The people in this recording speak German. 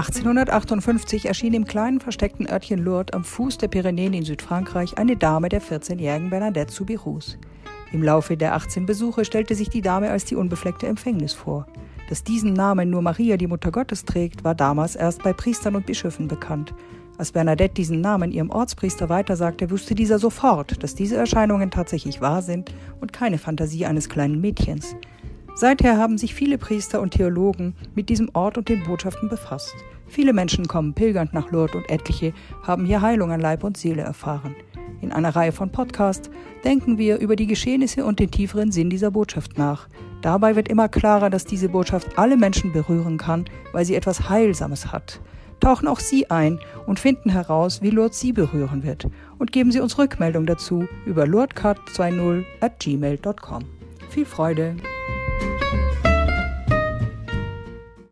1858 erschien im kleinen versteckten Örtchen Lourdes am Fuß der Pyrenäen in Südfrankreich eine Dame der 14-jährigen Bernadette Soubirous. Im Laufe der 18 Besuche stellte sich die Dame als die unbefleckte Empfängnis vor. Dass diesen Namen nur Maria, die Mutter Gottes, trägt, war damals erst bei Priestern und Bischöfen bekannt. Als Bernadette diesen Namen ihrem Ortspriester weitersagte, wusste dieser sofort, dass diese Erscheinungen tatsächlich wahr sind und keine Fantasie eines kleinen Mädchens. Seither haben sich viele Priester und Theologen mit diesem Ort und den Botschaften befasst. Viele Menschen kommen pilgernd nach Lourdes und etliche haben hier Heilung an Leib und Seele erfahren. In einer Reihe von Podcasts denken wir über die Geschehnisse und den tieferen Sinn dieser Botschaft nach. Dabei wird immer klarer, dass diese Botschaft alle Menschen berühren kann, weil sie etwas Heilsames hat. Tauchen auch Sie ein und finden heraus, wie Lourdes Sie berühren wird. Und geben Sie uns Rückmeldung dazu über lourdescard20 at gmail.com. Viel Freude!